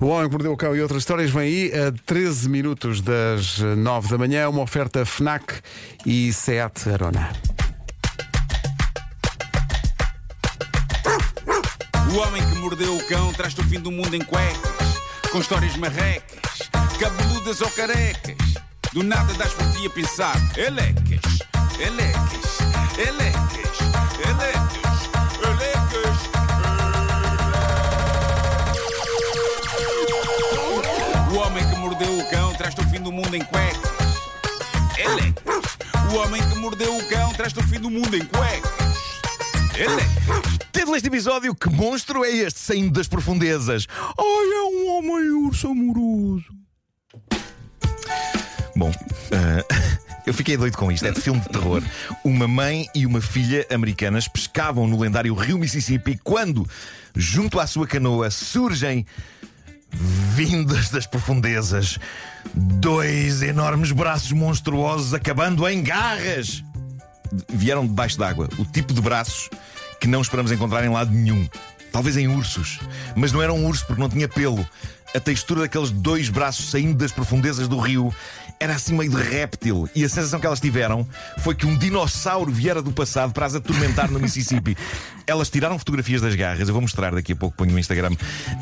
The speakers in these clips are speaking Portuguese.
O Homem que Mordeu o Cão e outras histórias vem aí a 13 minutos das 9 da manhã, uma oferta FNAC e SEAT Arona. O homem que mordeu o cão traz-te o fim do mundo em cuecas, com histórias marrecas, cabeludas ou carecas. Do nada das por ti a pensar, elecas, elecas, elecas, elecas, elecas. O homem que mordeu o cão traz-te o fim do mundo em cuecas. Elecas. O homem que mordeu o cão traz-te o fim do mundo em cuecas. Elecas. Título deste episódio: Que monstro é este saindo das profundezas? Ai, é um homem urso amoroso. Bom, ah, eu fiquei doido com isto. É de filme de terror. Uma mãe e uma filha americanas pescavam no lendário rio Mississippi quando, junto à sua canoa, surgem. Vindas das profundezas, dois enormes braços monstruosos acabando em garras. Vieram debaixo d'água. O tipo de braços que não esperamos encontrar em lado nenhum. Talvez em ursos. Mas não era um urso porque não tinha pelo. A textura daqueles dois braços saindo das profundezas do rio era assim meio de réptil. E a sensação que elas tiveram foi que um dinossauro viera do passado para as atormentar no Mississippi. Elas tiraram fotografias das garras, eu vou mostrar daqui a pouco, ponho no Instagram.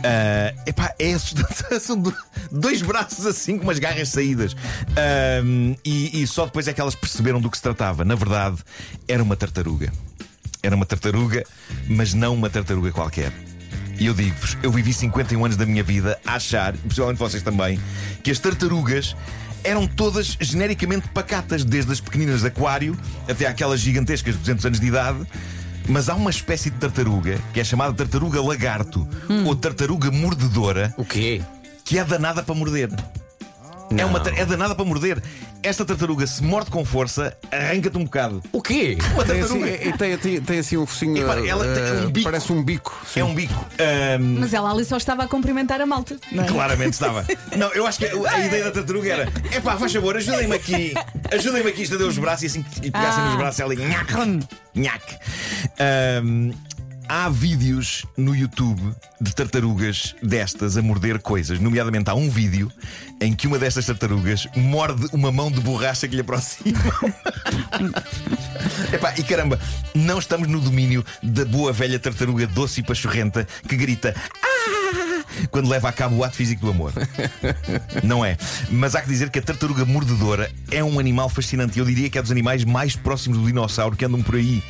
Ah, epá, é assustador. São do- dois braços assim com umas garras saídas. Ah, e, e só depois é que elas perceberam do que se tratava. Na verdade, era uma tartaruga. Era uma tartaruga, mas não uma tartaruga qualquer. E eu digo-vos, eu vivi 51 anos da minha vida a achar, e possivelmente vocês também, que as tartarugas eram todas genericamente pacatas, desde as pequeninas de aquário até aquelas gigantescas de 200 anos de idade. Mas há uma espécie de tartaruga que é chamada tartaruga lagarto ou tartaruga mordedora O quê? que é danada para morder. É, uma, tar- é danada para morder. Esta tartaruga, se morde com força, arranca-te um bocado. O quê? Uma Tem assim, tartaruga. é- tem, tem- tem assim um focinho. Epá, ela tem eh, um bico. Parece um bico. sim. É um bico. Ahm, Mas ela ali só estava a cumprimentar a malta. não é? Claramente estava. Não, eu acho que a ideia da tartaruga era: é pá, faz favor, ajudem-me aqui. Ajudem-me aqui a estender os braços e assim que pegassem Ah. nos braços ela ia nhac, nhac. Ahm, Há vídeos no YouTube de tartarugas destas a morder coisas. Nomeadamente, há um vídeo em que uma destas tartarugas morde uma mão de borracha que lhe aproxima. Epá, e caramba, não estamos no domínio da boa velha tartaruga doce e pachorrenta que grita "Ah!" quando leva a cabo o ato físico do amor. Não é? Mas há que dizer que a tartaruga mordedora é um animal fascinante. Eu diria que é dos animais mais próximos do dinossauro que andam por aí.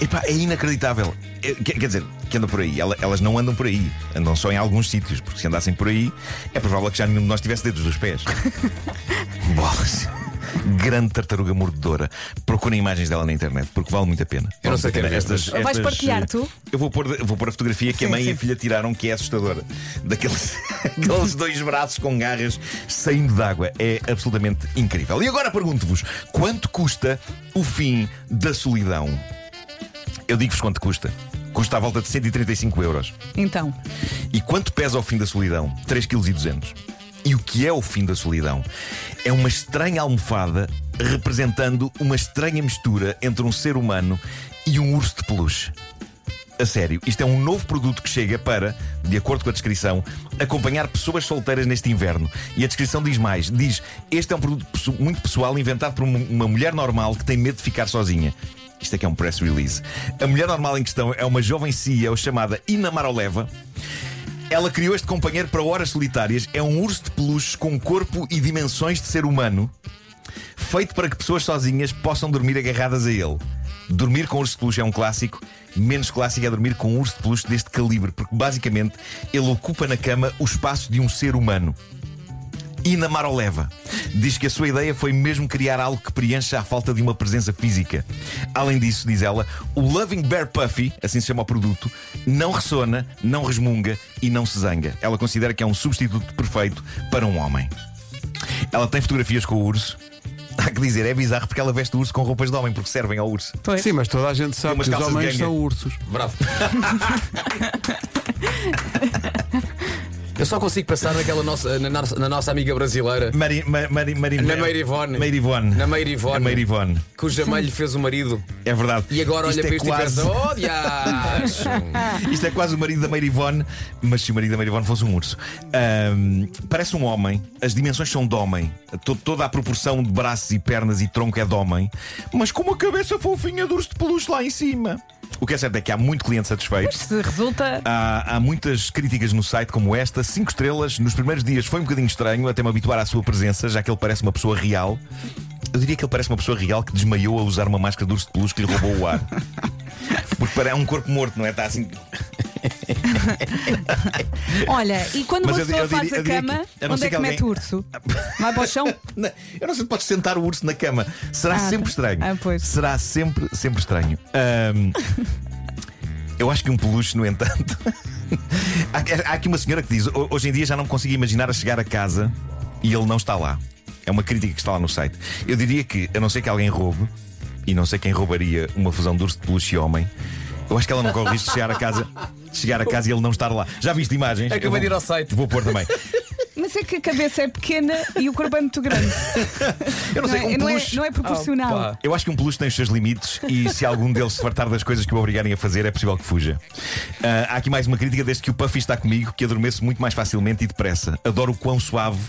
Epá, é inacreditável. É, quer, quer dizer, que andam por aí. Ela- Elas não andam por aí. Andam só em alguns sítios. Porque se andassem por aí, é provável que já nenhum de nós tivesse dedos dos pés. Bolas. Grande tartaruga mordedora. Procurem imagens dela na internet, porque vale muito a pena. Eu não sei a quem é, mas- Vais partilhar, tu? Eu vou pôr, vou pôr a fotografia que a Sim, mãe e a sim. filha tiraram, que é assustadora. Daqueles aqueles dois braços com garras saindo d'água. É absolutamente incrível. E agora pergunto-vos: quanto custa o fim da solidão? Eu digo-vos quanto custa. Custa à volta de 135 euros. Então, E quanto pesa o fim da solidão? 3,2 kg. E o que é o fim da solidão? É uma estranha almofada representando uma estranha mistura entre um ser humano e um urso de peluche. A sério, isto é um novo produto que chega para, de acordo com a descrição, acompanhar pessoas solteiras neste inverno. E a descrição diz mais: diz, este é um produto muito pessoal inventado por uma mulher normal que tem medo de ficar sozinha. Isto é que é um press release. A mulher normal em questão é uma jovem CEO chamada Ina Maroleva. Ela criou este companheiro para horas solitárias. É um urso de peluche com corpo e dimensões de ser humano, feito para que pessoas sozinhas possam dormir agarradas a ele. Dormir com urso de peluche é um clássico, menos clássico é dormir com um urso de peluche deste calibre, porque basicamente ele ocupa na cama o espaço de um ser humano. Ina Maroleva diz que a sua ideia foi mesmo criar algo que preencha a falta de uma presença física. Além disso, diz ela, o Loving Bear Puffy, assim se chama o produto, não ressona, não resmunga e não se zanga. Ela considera que é um substituto perfeito para um homem. Ela tem fotografias com o urso. Há que dizer, é bizarro porque ela veste o urso com roupas de homem, porque servem ao urso. pois. Sim, mas toda a gente sabe que os homens são ursos. Bravo. Eu só consigo pensar naquela nossa, na, nossa- na nossa amiga brasileira, Mari, Ma- Mari, Mari, Na Meira Ivone. Meira Ivone. na Meira Ivone, Meira Ivone. cuja mãe lhe fez o marido. É verdade. E agora olha Isto para é isto quase... e pensa: oh, diacho. Isto é quase o marido da Meira Ivone, mas se o marido da Meira Ivone fosse um urso. Ahm, parece um homem, as dimensões são de homem, To- toda a proporção de braços e pernas e tronco é de homem, mas com uma cabeça fofinha de urso de peluche lá em cima. O que é certo é que há muito cliente satisfeito. Se resulta. Há, há muitas críticas no site como esta, 5 estrelas. Nos primeiros dias foi um bocadinho estranho até me habituar à sua presença, já que ele parece uma pessoa real. Eu diria que ele parece uma pessoa real que desmaiou a usar uma máscara de urso de peluche que lhe roubou o ar. Porque parece um corpo morto, não é? Está assim. Olha, e quando Mas uma eu- pessoa faz a diria cama, que- a não onde ser é que que mete o alguém- urso? Vai para o chão? Não, Eu não sei se podes sentar o urso na cama. Será Ah, sempre tá. estranho. Ah, pois. Será sempre, sempre estranho. Ahm, eu acho que um peluche, no entanto. há, há aqui uma senhora que diz: "Ho- hoje em dia já não consigo imaginar a chegar a casa e ele não está lá. É uma crítica que está lá no site. Eu diria que, a não ser que alguém roube, e não sei quem roubaria uma fusão de urso de peluche e homem, eu acho que ela não corre o risco de chegar a casa, chegar a casa e ele não estar lá. Já viste imagens? Acabei Eu vou- de ir ao site. Vou pôr também. Mas é que a cabeça é pequena e o corpo é muito grande. Eu não Não sei, é, um não é- peluche. não é proporcional. Opa. Eu acho que um peluche tem os seus limites e se algum deles se fartar das coisas que o obrigarem a fazer, é possível que fuja. Ah, há aqui mais uma crítica desde que o Puffy está comigo, que adormeço muito mais facilmente e depressa. Adoro o quão suave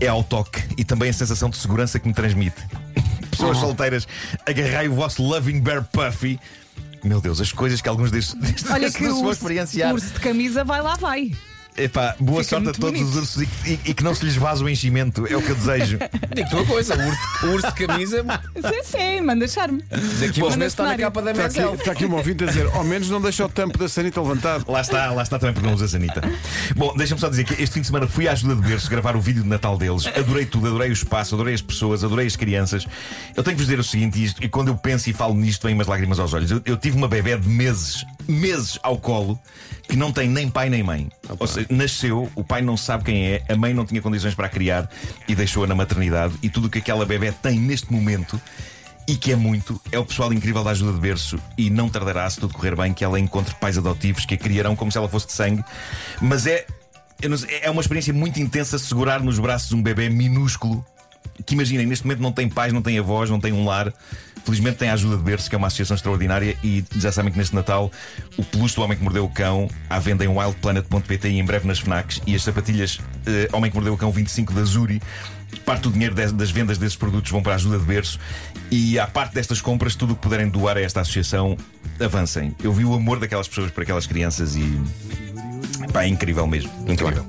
é ao toque e também a sensação de segurança que me transmite. Pessoas solteiras, agarrai o vosso Loving Bear Puffy. Meu Deus, as coisas que alguns destes, destes Olha que o vão urso, experienciar. urso de camisa vai lá, vai. Epá, boa Fica sorte a todos os bonito. ursos e, e- e que não se lhes vaze o enchimento, é o que eu desejo. Digo-te uma coisa: o urso, o urso de camisa, Sim, sim, manda charme. daqui a uns meses está na capa da Está aqui, está aqui uma ouvinte a dizer: ao menos não deixa o tampo da sanita levantado. Lá está, lá está também porque não usa sanita. Bom, deixa-me só dizer que este fim de semana fui à ajuda de berço gravar o vídeo de Natal deles. Adorei tudo, adorei o espaço, adorei as pessoas, adorei as crianças. Eu tenho que vos dizer o seguinte, e, isto- e quando eu penso e falo nisto, vem umas lágrimas aos olhos. Eu, eu tive uma bebé de meses, meses ao colo, que não tem nem pai nem mãe. Ou seja, nasceu, o pai não sabe quem é, a mãe não tinha condições para a criar e deixou-a na maternidade. E tudo o que aquela bebé tem neste momento e que é muito, é o pessoal incrível da ajuda de berço e não tardará, se tudo correr bem, que ela encontre pais adotivos que a criarão como se ela fosse de sangue. Mas é, é uma experiência muito intensa segurar nos braços um bebê minúsculo que imaginem, neste momento não tem pais, não tem avós, não tem um lar. Felizmente tem a ajuda de berço, que é uma associação extraordinária, e já sabem que neste Natal o peluche do Homem que Mordeu o Cão à venda em wildplanet.pt e em breve nas FNACs e as sapatilhas eh, Homem que Mordeu o Cão 25 da Zuri. Parte do dinheiro das vendas desses produtos vão para a ajuda de berço e à parte destas compras, tudo o que puderem doar a esta associação, avancem. Eu vi o amor daquelas pessoas para aquelas crianças e. Pá, é incrível mesmo. Incrível.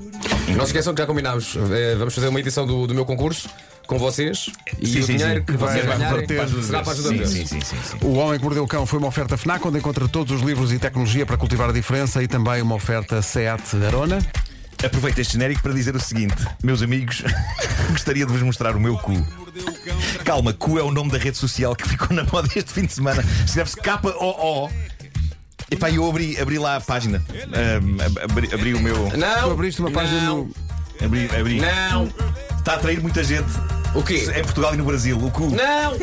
Não se esqueçam que já combinámos. eh, Vamos fazer uma edição do, do meu concurso com vocês e Sim, o sim, dinheiro sim. que Vai vocês ganharem reverter para- será para a ajuda Sim, sim, sim, sim, sim. O Homem que Mordeu o Cão foi uma oferta FNAC, onde encontra todos os livros e tecnologia para cultivar a diferença e também uma oferta SEAT Arona. Aproveito este genérico para dizer o seguinte, meus amigos, gostaria de vos mostrar o meu cu. Calma, cu é o nome da rede social que ficou na moda este fim de semana. Escreve-se K-O-O. Epá, eu abri, abri lá a página. Ab- abri, abri o meu. Tu Não! abriste uma página não, no. Abri, abri. Não! Está a atrair muita gente. O quê? Em Portugal e no Brasil, o cu. Não!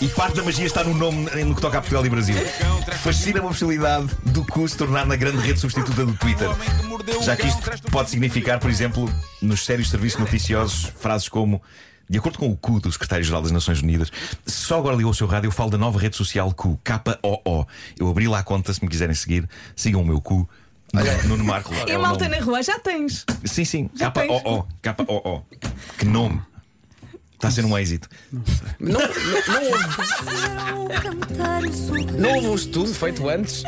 E parte da magia está no nome no que toca a Portugal e Brasil. Fascina-me a possibilidade do cu se tornar na grande rede substituta do Twitter. Já que isto pode significar, por exemplo, nos sérios serviços noticiosos, frases como. De acordo com o CU do Secretário-Geral das Nações Unidas, se só agora ligou o seu rádio, eu falo da nova rede social CU, K-O-O. Eu abri lá a conta, se me quiserem seguir, sigam o meu CU. Nuno Marco. E é a o malta nome. na rua já tens. Sim, sim, Já tens. K-O-O. K-O-O. Que nome. Está a ser um êxito. Não, não, não houve. Não houve um estudo feito antes?